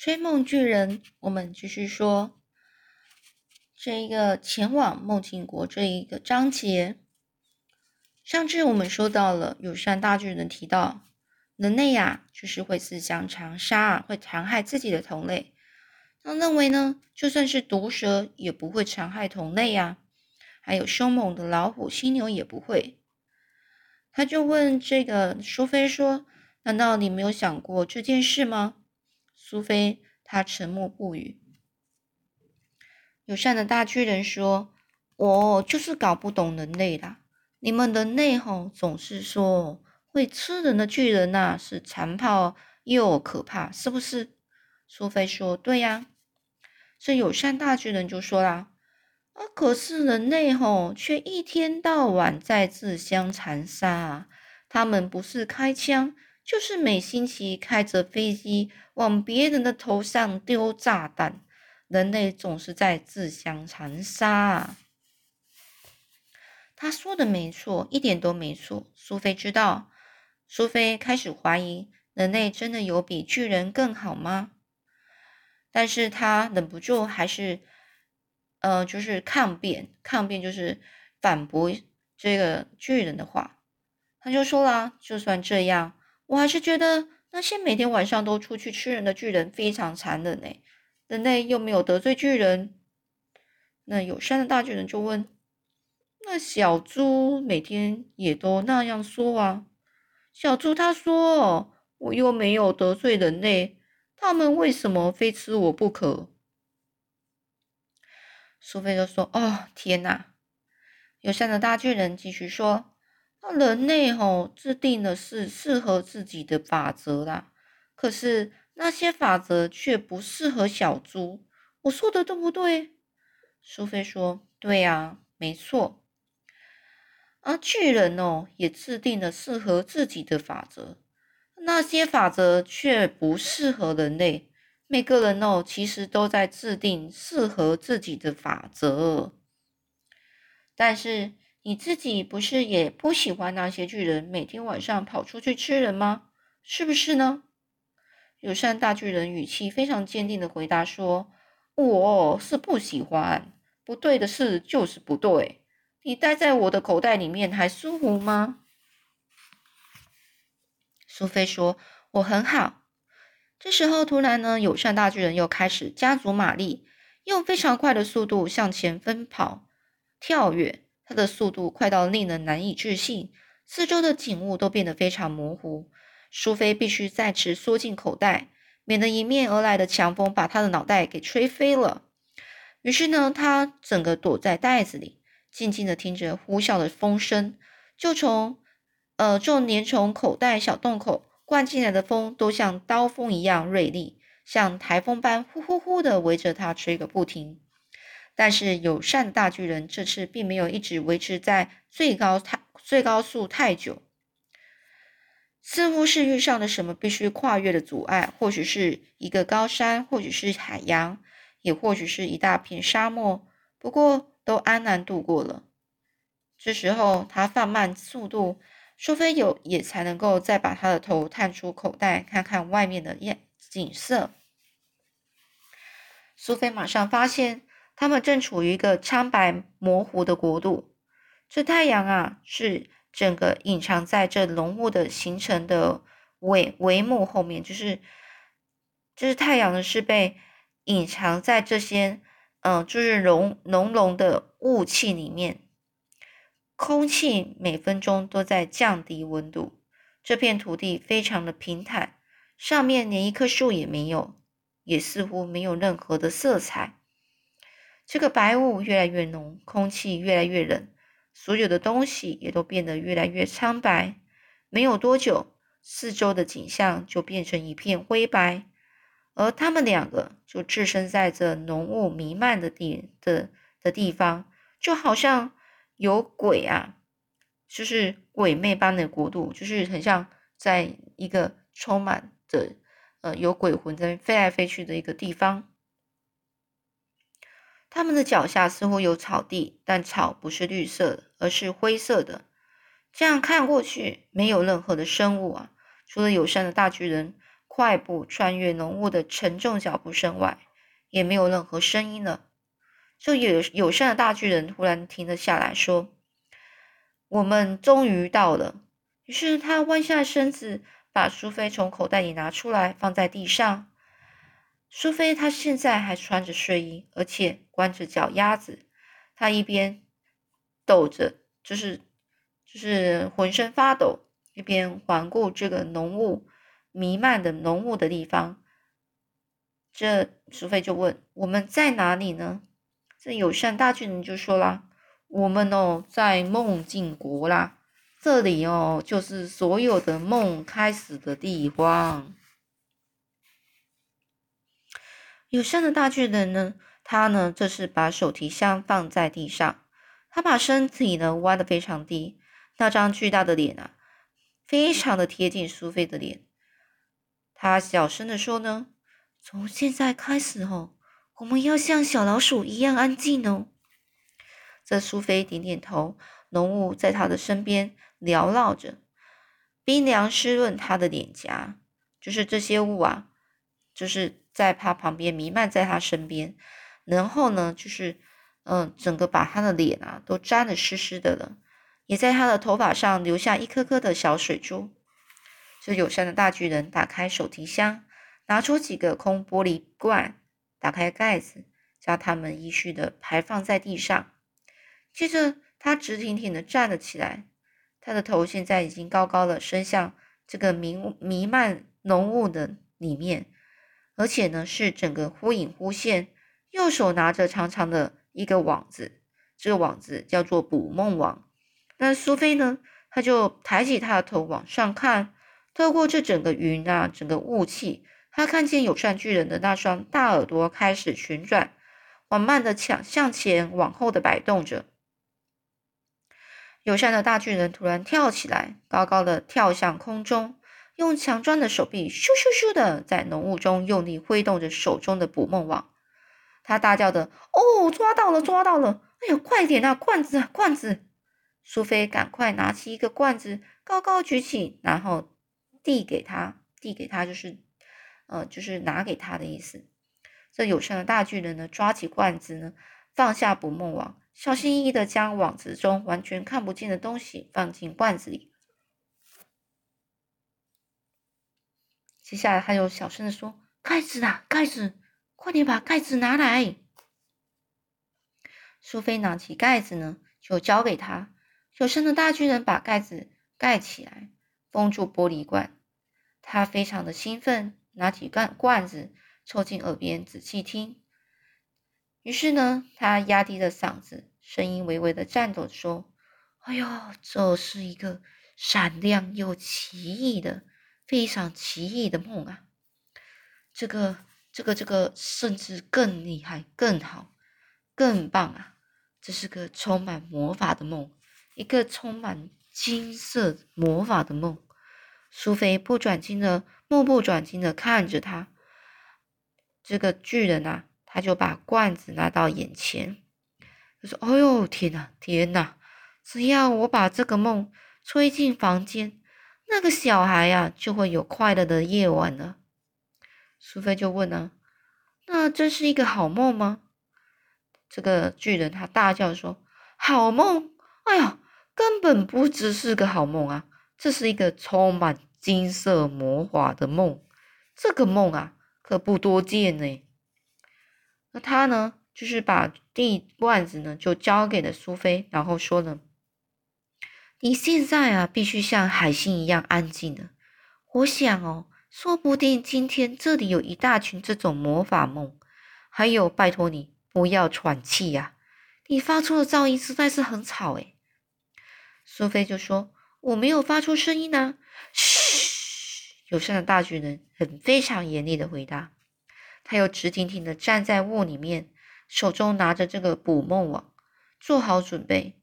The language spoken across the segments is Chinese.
追梦巨人，我们继续说这一个前往梦境国这一个章节。上次我们说到了友善大巨人提到，人类呀，就是会自相残杀，会残害自己的同类。他认为呢，就算是毒蛇也不会残害同类呀，还有凶猛的老虎、犀牛也不会。他就问这个苏菲说：“难道你没有想过这件事吗？”苏菲他沉默不语。友善的大巨人说：“我就是搞不懂人类啦。”你们人类吼总是说会吃人的巨人呐是残暴又可怕，是不是？苏菲说：“对呀。”这友善大巨人就说啦：“啊，可是人类吼却一天到晚在自相残杀啊！他们不是开枪，就是每星期开着飞机往别人的头上丢炸弹。人类总是在自相残杀啊！”他说的没错，一点都没错。苏菲知道，苏菲开始怀疑人类真的有比巨人更好吗？但是他忍不住还是，呃，就是抗辩，抗辩就是反驳这个巨人的话。他就说了，就算这样，我还是觉得那些每天晚上都出去吃人的巨人非常残忍呢。人类又没有得罪巨人，那友善的大巨人就问。那小猪每天也都那样说啊。小猪他说：“我又没有得罪人类，他们为什么非吃我不可？”苏菲就说：“哦，天哪！”友善的大巨人继续说：“那人类吼制定的是适合自己的法则啦，可是那些法则却不适合小猪。我说的对不对？”苏菲说：“对呀，没错。”而巨人哦，也制定了适合自己的法则，那些法则却不适合人类。每个人哦，其实都在制定适合自己的法则。但是你自己不是也不喜欢那些巨人每天晚上跑出去吃人吗？是不是呢？友善大巨人语气非常坚定的回答说：“我是不喜欢，不对的事就是不对。”你待在我的口袋里面还舒服吗？苏菲说：“我很好。”这时候，突然呢，友善大巨人又开始加足马力，用非常快的速度向前奔跑、跳跃。他的速度快到令人难以置信，四周的景物都变得非常模糊。苏菲必须再次缩进口袋，免得迎面而来的强风把他的脑袋给吹飞了。于是呢，他整个躲在袋子里。静静的听着呼啸的风声，就从呃，就连从口袋小洞口灌进来的风，都像刀锋一样锐利，像台风般呼呼呼的围着他吹个不停。但是友善的大巨人这次并没有一直维持在最高太最高速太久，似乎是遇上了什么必须跨越的阻碍，或许是一个高山，或许是海洋，也或许是一大片沙漠。不过。都安然度过了。这时候，他放慢速度，苏菲有也才能够再把他的头探出口袋，看看外面的景景色。苏菲马上发现，他们正处于一个苍白模糊的国度。这太阳啊，是整个隐藏在这浓雾的形成的帷帷幕后面，就是，就是太阳呢，是被隐藏在这些。嗯，就是浓浓浓的雾气里面，空气每分钟都在降低温度。这片土地非常的平坦，上面连一棵树也没有，也似乎没有任何的色彩。这个白雾越来越浓，空气越来越冷，所有的东西也都变得越来越苍白。没有多久，四周的景象就变成一片灰白。而他们两个就置身在这浓雾弥漫的地的的地方，就好像有鬼啊，就是鬼魅般的国度，就是很像在一个充满着呃有鬼魂在飞来飞去的一个地方。他们的脚下似乎有草地，但草不是绿色的，而是灰色的。这样看过去，没有任何的生物啊，除了友善的大巨人。快步穿越浓雾的沉重脚步声外，也没有任何声音了。这友友善的大巨人突然停了下来，说：“我们终于到了。”于是他弯下身子，把苏菲从口袋里拿出来，放在地上。苏菲她现在还穿着睡衣，而且光着脚丫子。她一边抖着，就是就是浑身发抖，一边环顾这个浓雾弥漫的浓雾的地方。这苏菲就问：“我们在哪里呢？”这友善大巨人就说啦：“我们哦，在梦境国啦。这里哦，就是所有的梦开始的地方。”友善的大巨人呢，他呢，这是把手提箱放在地上，他把身体呢弯得非常低，那张巨大的脸啊，非常的贴近苏菲的脸。他小声的说呢：“从现在开始哦，我们要像小老鼠一样安静哦。”这苏菲点点头，浓雾在他的身边缭绕着，冰凉湿润他的脸颊，就是这些雾啊，就是。在他旁边弥漫在他身边，然后呢，就是嗯，整个把他的脸啊都沾得湿湿的了，也在他的头发上留下一颗颗的小水珠。这友善的大巨人打开手提箱，拿出几个空玻璃罐，打开盖子，将它们依序的排放在地上。接着，他直挺挺的站了起来，他的头现在已经高高的伸向这个弥弥漫浓雾的里面。而且呢，是整个忽隐忽现，右手拿着长长的一个网子，这个网子叫做捕梦网。那苏菲呢，她就抬起她的头往上看，透过这整个云啊，整个雾气，她看见友善巨人的那双大耳朵开始旋转，缓慢的向向前往后的摆动着。友善的大巨人突然跳起来，高高的跳向空中。用强壮的手臂咻咻咻的在浓雾中用力挥动着手中的捕梦网，他大叫的：“哦，抓到了，抓到了！哎呀，快点啊，罐子啊，罐子！”苏菲赶快拿起一个罐子，高高举起，然后递给他，递给他就是，呃，就是拿给他的意思。这友善的大巨人呢，抓起罐子呢，放下捕梦网，小心翼翼的将网子中完全看不见的东西放进罐子里。接下来，他又小声的说：“盖子啊，盖子，快点把盖子拿来。”苏菲拿起盖子呢，就交给他。有声的大巨人把盖子盖起来，封住玻璃罐。他非常的兴奋，拿起罐罐子，凑近耳边仔细听。于是呢，他压低了嗓子，声音微微的颤抖着，说：“哎呦，这是一个闪亮又奇异的。”非常奇异的梦啊！这个、这个、这个，甚至更厉害、更好、更棒啊！这是个充满魔法的梦，一个充满金色魔法的梦。苏菲不转睛的、目不转睛的看着他。这个巨人啊，他就把罐子拿到眼前，他说：“哎呦，天哪，天哪！只要我把这个梦吹进房间。”那个小孩呀，就会有快乐的夜晚了。苏菲就问呢：“那这是一个好梦吗？”这个巨人他大叫说：“好梦！哎呀，根本不只是个好梦啊，这是一个充满金色魔法的梦。这个梦啊，可不多见呢。”那他呢，就是把地罐子呢，就交给了苏菲，然后说呢。你现在啊，必须像海星一样安静的。我想哦，说不定今天这里有一大群这种魔法梦。还有，拜托你不要喘气呀，你发出的噪音实在是很吵诶。苏菲就说：“我没有发出声音呢。”嘘，友善的大巨人很非常严厉的回答。他又直挺挺的站在雾里面，手中拿着这个捕梦网，做好准备。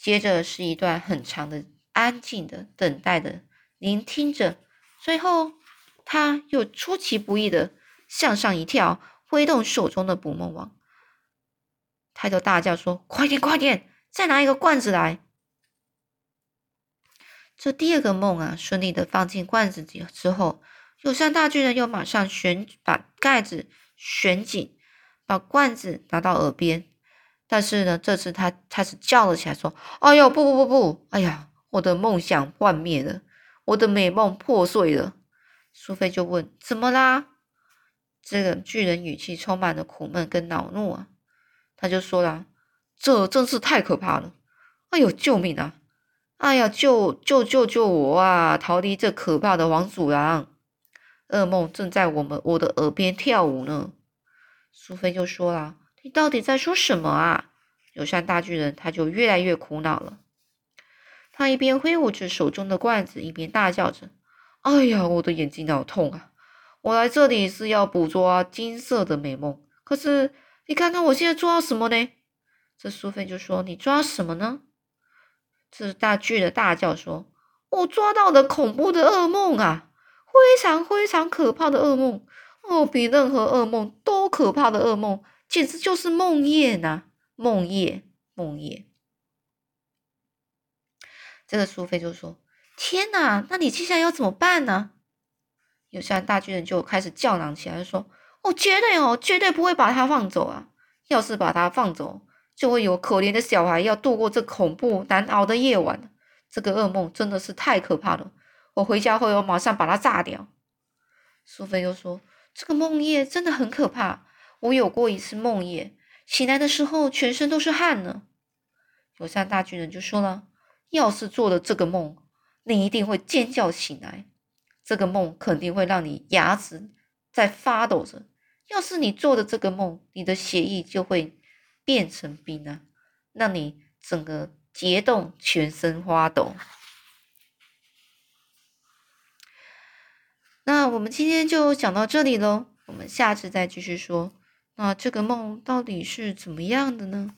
接着是一段很长的、安静的等待的聆听着，最后他又出其不意的向上一跳，挥动手中的捕梦网，他就大叫说：“快点，快点，再拿一个罐子来！”这第二个梦啊，顺利的放进罐子里之后，友善大巨人又马上旋把盖子旋紧，把罐子拿到耳边。但是呢，这次他开始叫了起来，说：“哎呦，不不不不！哎呀，我的梦想幻灭了，我的美梦破碎了。”苏菲就问：“怎么啦？”这个巨人语气充满了苦闷跟恼怒啊，他就说了：“这真是太可怕了！哎呦，救命啊！哎呀，救救救救我啊！逃离这可怕的王祖狼！噩梦正在我们我的耳边跳舞呢。”苏菲就说了：“你到底在说什么啊？”友善大巨人他就越来越苦恼了，他一边挥舞着手中的罐子，一边大叫着：“哎呀，我的眼睛好痛啊！”我来这里是要捕捉金色的美梦，可是你看看我现在抓到什么呢？这苏菲就说：“你抓什么呢？”这大巨人大叫说：“我抓到了恐怖的噩梦啊，非常非常可怕的噩梦哦，比任何噩梦都可怕的噩梦，简直就是梦魇呐！梦魇，梦魇。”这个苏菲就说：“天哪，那你接下来要怎么办呢？”有些大巨人就开始叫嚷起来，说：“我绝对哦，绝对不会把他放走啊！要是把他放走，就会有可怜的小孩要度过这恐怖难熬的夜晚。这个噩梦真的是太可怕了！我回家后要马上把它炸掉。”苏菲又说：“这个梦夜真的很可怕，我有过一次梦夜，醒来的时候全身都是汗呢。”有三大巨人就说了：“要是做了这个梦，你一定会尖叫醒来。”这个梦肯定会让你牙齿在发抖着。要是你做的这个梦，你的血液就会变成冰啊，让你整个结冻，全身发抖。那我们今天就讲到这里喽，我们下次再继续说。那这个梦到底是怎么样的呢？